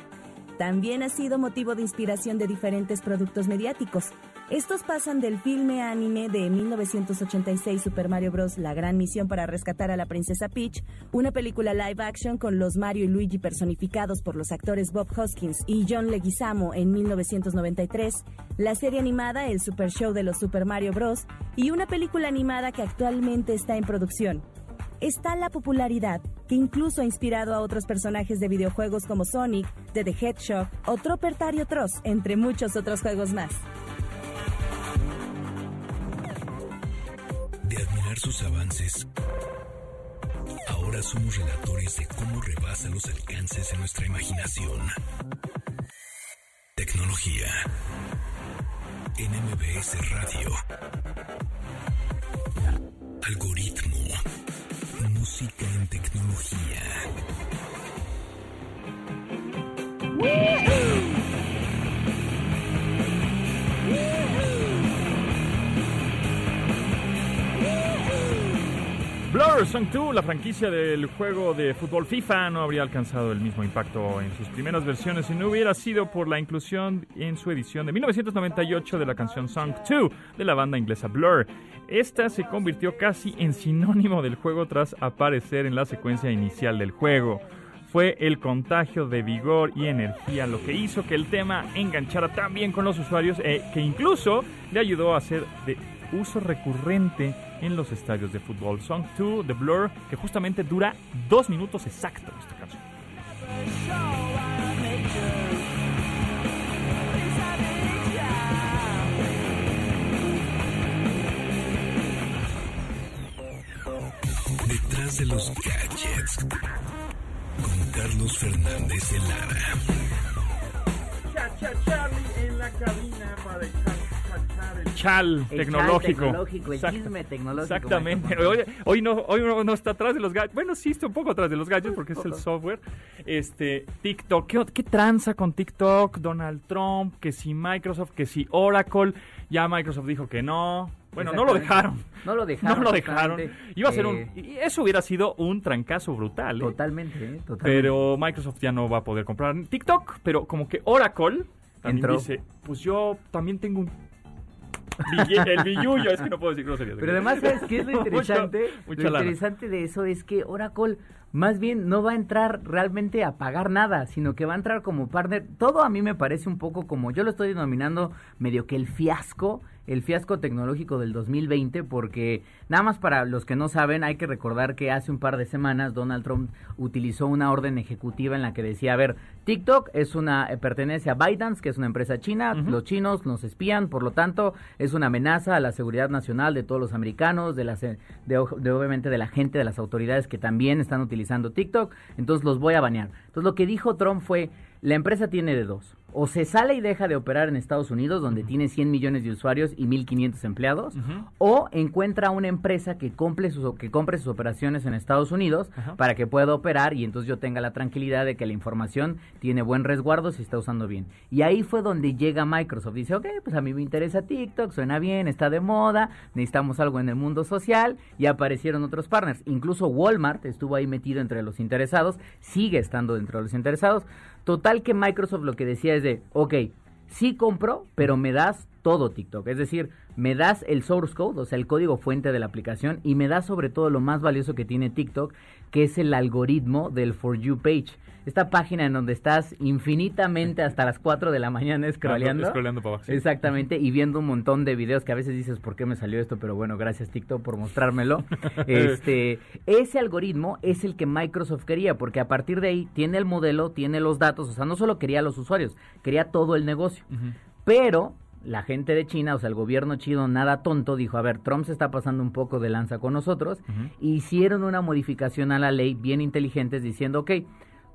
También ha sido motivo de inspiración de diferentes productos mediáticos. Estos pasan del filme anime de 1986 Super Mario Bros. La gran misión para rescatar a la princesa Peach, una película live action con los Mario y Luigi personificados por los actores Bob Hoskins y John Leguizamo en 1993, la serie animada El Super Show de los Super Mario Bros. y una película animada que actualmente está en producción está la popularidad que incluso ha inspirado a otros personajes de videojuegos como Sonic, The, The Hedgehog o Tropper Tario Tross, entre muchos otros juegos más.
De admirar sus avances, ahora somos relatores de cómo rebasa los alcances de nuestra imaginación. Tecnología. En MBS Radio. Algoritmo. Tecnología.
Blur Song 2, la franquicia del juego de fútbol FIFA, no habría alcanzado el mismo impacto en sus primeras versiones si no hubiera sido por la inclusión en su edición de 1998 de la canción Song 2 de la banda inglesa Blur. Esta se convirtió casi en sinónimo del juego tras aparecer en la secuencia inicial del juego. Fue el contagio de vigor y energía lo que hizo que el tema enganchara tan bien con los usuarios e que incluso le ayudó a ser de uso recurrente en los estadios de fútbol. Song 2 de Blur, que justamente dura dos minutos exactos esta canción.
Detrás de los gadgets. Con Carlos Fernández de Lara.
El chal
El
tecnológico.
chal tecnológico, el chisme tecnológico.
Exactamente. Hoy, hoy no, hoy no, está atrás de los gadgets. Bueno, sí está un poco atrás de los gadgets porque es el software. Este, TikTok. ¿Qué, qué tranza con TikTok? Donald Trump, que si Microsoft, que si Oracle. Ya Microsoft dijo que no. Bueno, no lo dejaron.
No lo <laughs> dejaron.
No lo dejaron. Iba a ser un.
Eh,
Eso hubiera sido un trancazo brutal. ¿eh?
Totalmente, ¿eh? Totalmente.
Pero Microsoft ya no va a poder comprar TikTok. Pero como que Oracle también
Entró.
dice: Pues yo también tengo un. El billullo, es que no puedo decir groserías.
Pero además, ¿sabes qué es lo <laughs> interesante? lo
lana.
interesante de eso es que Oracle más bien no va a entrar realmente a pagar nada, sino que va a entrar como partner. Todo a mí me parece un poco como, yo lo estoy denominando medio que el fiasco, el fiasco tecnológico del 2020, porque nada más para los que no saben, hay que recordar que hace un par de semanas Donald Trump utilizó una orden ejecutiva en la que decía, a ver, TikTok es una eh, pertenece a ByteDance, que es una empresa china, los chinos nos espían, por lo tanto, es una amenaza a la seguridad nacional de todos los americanos, de las eh, de, de obviamente de la gente, de las autoridades que también están utilizando TikTok, entonces los voy a banear. Entonces lo que dijo Trump fue, la empresa tiene de dos. O se sale y deja de operar en Estados Unidos, donde tiene 100 millones de usuarios y 1.500 empleados, o encuentra una empresa que compre sus, que compre sus operaciones en Estados Unidos para que pueda operar y entonces yo tenga la tranquilidad de que la información tiene buen resguardo si está usando bien. Y ahí fue donde llega Microsoft. Dice, ok, pues a mí me interesa TikTok, suena bien, está de moda, necesitamos algo en el mundo social y aparecieron otros partners. Incluso Walmart estuvo ahí metido entre los interesados, sigue estando dentro de los interesados. Total que Microsoft lo que decía es de, ok, sí compro, pero me das todo TikTok. Es decir, me das el source code, o sea, el código fuente de la aplicación, y me das sobre todo lo más valioso que tiene TikTok, que es el algoritmo del For You page. Esta página en donde estás infinitamente hasta las 4 de la mañana scrolleando.
Scrolleando para abajo.
Exactamente, y viendo un montón de videos que a veces dices, ¿por qué me salió esto? Pero bueno, gracias TikTok por mostrármelo. <laughs> este, ese algoritmo es el que Microsoft quería, porque a partir de ahí tiene el modelo, tiene los datos, o sea, no solo quería a los usuarios, quería todo el negocio. Pero la gente de China, o sea, el gobierno chino, nada tonto, dijo, a ver, Trump se está pasando un poco de lanza con nosotros, hicieron una modificación a la ley bien inteligentes diciendo, ok,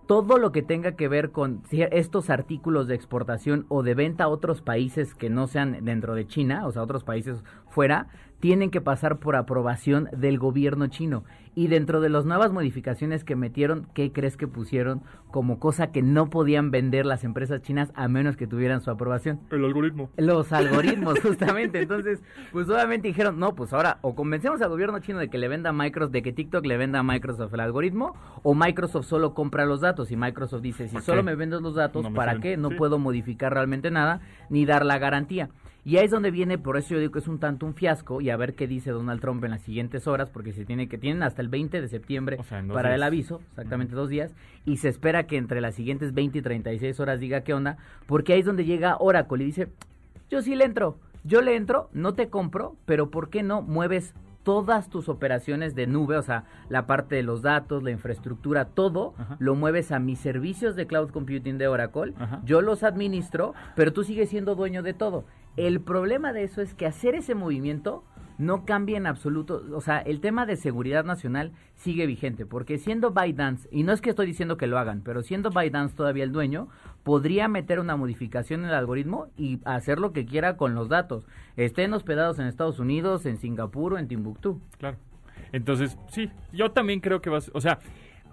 todo lo que tenga que ver con estos artículos de exportación o de venta a otros países que no sean dentro de China, o sea, otros países fuera, tienen que pasar por aprobación del gobierno chino. Y dentro de las nuevas modificaciones que metieron, ¿qué crees que pusieron como cosa que no podían vender las empresas chinas a menos que tuvieran su aprobación?
El algoritmo.
Los <laughs> algoritmos, justamente. Entonces, pues obviamente dijeron, no, pues ahora o convencemos al gobierno chino de que le venda a Microsoft, de que TikTok le venda a Microsoft el algoritmo, o Microsoft solo compra los datos. Y Microsoft dice, si solo me vendes los datos,
No
¿para
sirven.
qué? No
Sí.
puedo modificar realmente nada, ni dar la garantía. Y ahí es donde viene, por eso yo digo que es un tanto un fiasco, y a ver qué dice Donald Trump en las siguientes horas, porque se tiene que tienen hasta el 20 de septiembre
O sea,
para el aviso, exactamente dos días, y se espera que entre las siguientes 20 y 36 horas diga qué onda, porque ahí es donde llega Oracle y dice, yo sí le entro, yo le entro, no te compro, pero ¿por qué no mueves todas tus operaciones de nube, o sea, la parte de los datos, la infraestructura, todo,
Ajá.
lo mueves a mis servicios de cloud computing de Oracle,
Ajá.
yo los administro, pero tú sigues siendo dueño de todo. El problema de eso es que hacer ese movimiento no cambia en absoluto, o sea, el tema de seguridad nacional sigue vigente, porque siendo ByteDance, y no es que estoy diciendo que lo hagan, pero siendo ByteDance todavía el dueño, podría meter una modificación en el algoritmo y hacer lo que quiera con los datos, estén hospedados en Estados Unidos, en Singapur o en Timbuktu.
Claro. Entonces, sí, yo también creo que vas, o sea,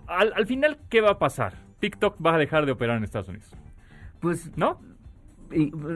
al, al final, ¿qué va a pasar? TikTok va a dejar de operar en Estados Unidos,
Pues
¿no?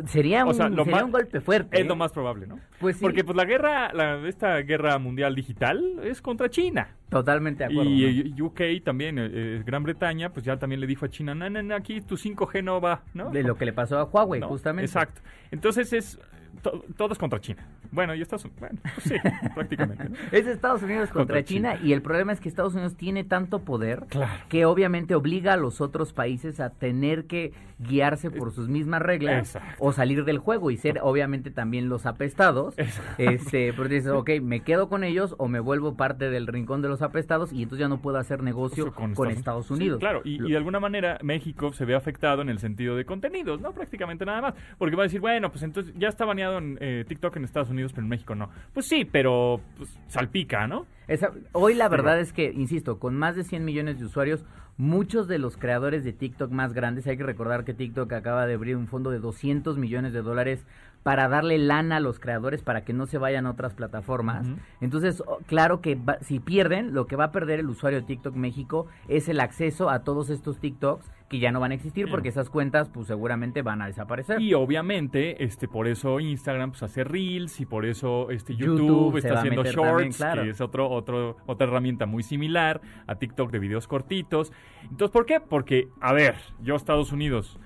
Sería,
O
un,
sea,
sería
más-
un golpe fuerte.
Es
¿eh?
lo más probable, ¿no?
Pues sí.
Porque pues la guerra, la, esta guerra mundial digital es contra China.
Totalmente de acuerdo.
Y
¿no?
eh, UK también, eh, eh, Gran Bretaña, pues ya también le dijo a China, no, no, no, aquí tu 5G no va, ¿no?
de lo que le pasó a Huawei,
¿no?
justamente.
Exacto. Entonces es, to- todo es contra China. Bueno, y Estados Unidos, bueno, pues sí, <laughs> prácticamente. ¿no?
Es Estados Unidos contra,
Contra
China,
China.
y el problema es que Estados Unidos tiene tanto poder
Claro.
que obviamente obliga a los otros países a tener que guiarse por sus mismas reglas
Exacto.
o salir del juego y ser obviamente también los apestados.
Exacto.
Este, pero dices, ok, me quedo con ellos o me vuelvo parte del rincón de los apestados y entonces ya no puedo hacer negocio con, Estados, Unidos.
claro, y,
Lo-
y de alguna manera México se ve afectado en el sentido de contenidos, ¿no? Prácticamente nada más. Porque va a decir, bueno, pues entonces ya está baneado en eh, TikTok en Estados Unidos, pero en México no. Pues sí, pero pues, salpica, ¿no?
Esa- hoy la verdad es que, insisto, con más de 100 millones de usuarios, muchos de los creadores de TikTok más grandes, hay que recordar que TikTok acaba de abrir un fondo de 200 millones de dólares para darle lana a los creadores para que no se vayan a otras plataformas. Entonces, oh, claro que va- si pierden, lo que va a perder el usuario de TikTok México es el acceso a todos estos TikToks que ya no van a existir porque esas cuentas pues seguramente van a desaparecer.
Y obviamente, este, por eso Instagram pues, hace Reels y por eso este, YouTube, está haciendo Shorts,
también, claro.
que es otro, otro, otra herramienta muy similar a TikTok de videos cortitos. Entonces, ¿por qué? Porque, a ver, yo Estados Unidos,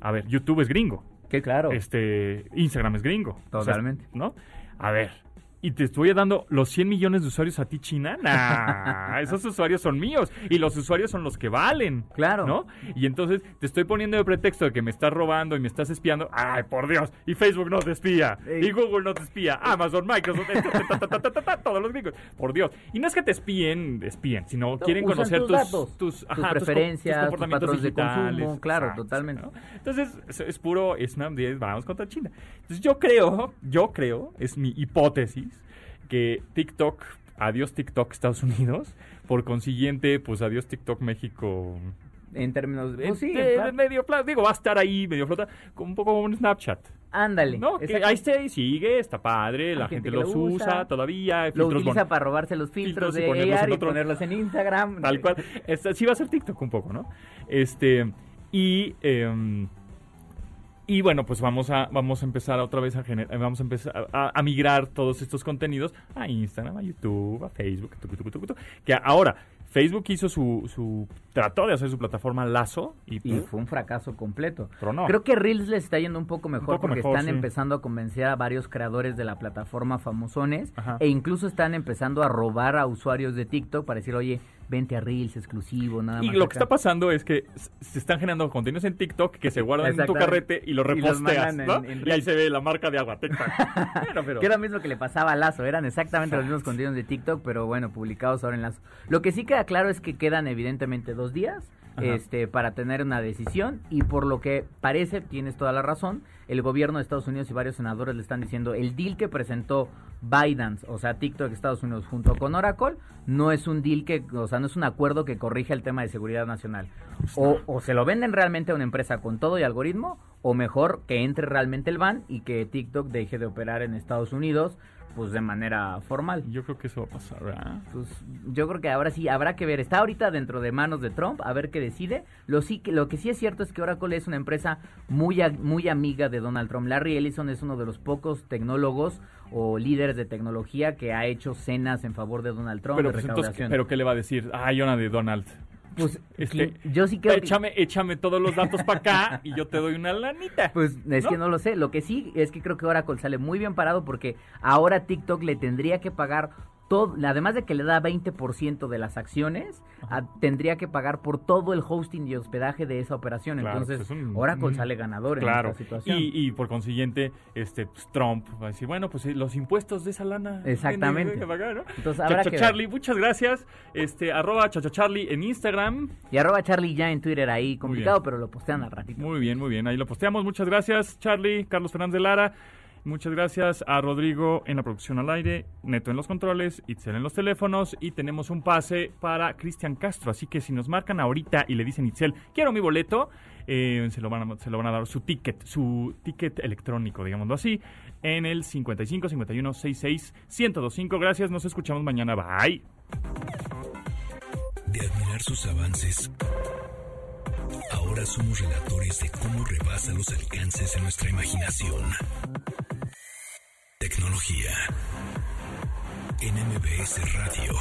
a ver, YouTube es gringo.
que claro.
Este, Instagram es gringo. O sea,
Totalmente.
¿No? A ver. Y te estoy dando los 100 millones de usuarios a ti, China. <laughs> Nah, esos usuarios son míos. Y los usuarios son los que valen.
Claro.
¿No? Y entonces te estoy poniendo de pretexto de que me estás robando y me estás espiando. ¡Ay, por Dios! Y Facebook no te espía.
Ey.
Y Google no te espía. Amazon, Microsoft, todos los gringos. Por Dios. Y no es que te espíen, espíen, sino quieren
usan
conocer
tus
tus,
datos,
tus, ajá,
preferencias, tus
comportamientos
patrones de consumo, claro, totalmente.
¿no? Entonces, es, es puro, es una, de- vamos contra China. Entonces, yo creo, yo creo, es mi hipótesis, que TikTok, adiós TikTok Estados Unidos, por consiguiente, pues adiós TikTok México,
En términos de... pues sí,
de-
claro.
de medio pla- digo, va a estar ahí medio flota, un poco como un Snapchat.
Ándale.
¿No? Que ahí se ahí sigue, está padre, la gente, los
lo
usa,
usa,
todavía.
Lo utiliza
bon-
para robarse los filtros,
filtros y
de
ponerlos
AR
en
y
otro-
ponerlos en Instagram.
Tal cual. Esta- sí va a ser TikTok un poco, ¿no? Este. Y. em, y bueno, pues vamos a, vamos a empezar otra vez a generar, vamos a empezar a, a migrar todos estos contenidos a Instagram, a YouTube, a Facebook, tucu, tucu, tucu, que ahora Facebook hizo su, su, trató de hacer su plataforma Lazo y,
Y fue un fracaso completo.
Tronó.
Creo que Reels le está yendo un poco mejor
poco
porque
mejor,
están
sí.
empezando a convencer a varios creadores de la plataforma famosones
Ajá.
e incluso están empezando a robar a usuarios de TikTok para decir, oye, vente a Reels exclusivo, nada
Y
más.
lo que
acá".
está pasando es que se están generando contenidos en TikTok que se guardan en tu carrete y lo
Y los
reposteas,
mandan
¿no?
en- en
y ahí se ve la marca de agua. <laughs> Bueno, pero-
Que era lo mismo que le pasaba a Lazo, eran exactamente los mismos contenidos de TikTok, pero bueno, publicados ahora en Lazo. Lo que sí queda claro es que quedan evidentemente dos días Este, para tener una decisión y por lo que parece, tienes toda la razón, el gobierno de Estados Unidos y varios senadores le están diciendo el deal que presentó Binance, o sea, TikTok Estados Unidos junto con Oracle, no es un deal que, o sea, no es un acuerdo que corrija el tema de seguridad nacional. O, o se lo venden realmente a una empresa con todo y algoritmo, o mejor que entre realmente el ban y que TikTok deje de operar en Estados Unidos, pues de manera formal.
Yo creo que eso va a pasar, ¿verdad?
Pues yo creo que ahora sí habrá que ver. Está ahorita dentro de manos de Trump, a ver qué decide. Lo, sí, que- lo que sí es cierto es que Oracle es una empresa muy, muy amiga de Donald Trump. Larry Ellison es uno de los pocos tecnólogos o líderes de tecnología que ha hecho cenas en favor de Donald Trump
Pero,
de
pues, entonces. ¿pero qué le va a decir? Ah, Yona de Donald.
Pues
Este,
yo sí creo que-
échame, échame todos los datos para acá y yo te doy una lanita.
Pues es
¿No?
que no lo sé. Lo que sí es que creo que Oracle sale muy bien parado porque ahora TikTok le tendría que pagar todo, además de que le da 20% de las acciones, a- tendría que pagar por todo el hosting y hospedaje de esa operación.
Claro,
Entonces,
pues es un-
Oracle
un-
sale ganador
Claro,
en esta situación.
y, y por consiguiente, este pues, Trump va a decir, bueno, pues eh, los impuestos de esa lana.
Exactamente.
tienen que pagar, ¿no?
Entonces, habrá
Chacho
que.
Charlie, muchas gracias. Este, arroba Chacho Charlie en Instagram.
Y arroba Charlie ya en Twitter ahí, complicado, pero lo postean al ratito.
Muy bien, muy bien. Ahí lo posteamos. Muchas gracias, Charlie, Carlos Fernández de Lara. Muchas gracias a Rodrigo en la producción al aire, Neto en los controles, Itzel en los teléfonos y tenemos un pase para Cristian Castro. Así que si nos marcan ahorita y le dicen Itzel, quiero mi boleto, eh, se, lo van a, se lo van a dar su ticket, su ticket electrónico, digámoslo así, en el 55 51 66 1025. Gracias, nos escuchamos mañana. Bye.
De admirar sus avances, ahora somos relatores de cómo rebasa los alcances de nuestra imaginación. Tecnología. En MBS Radio.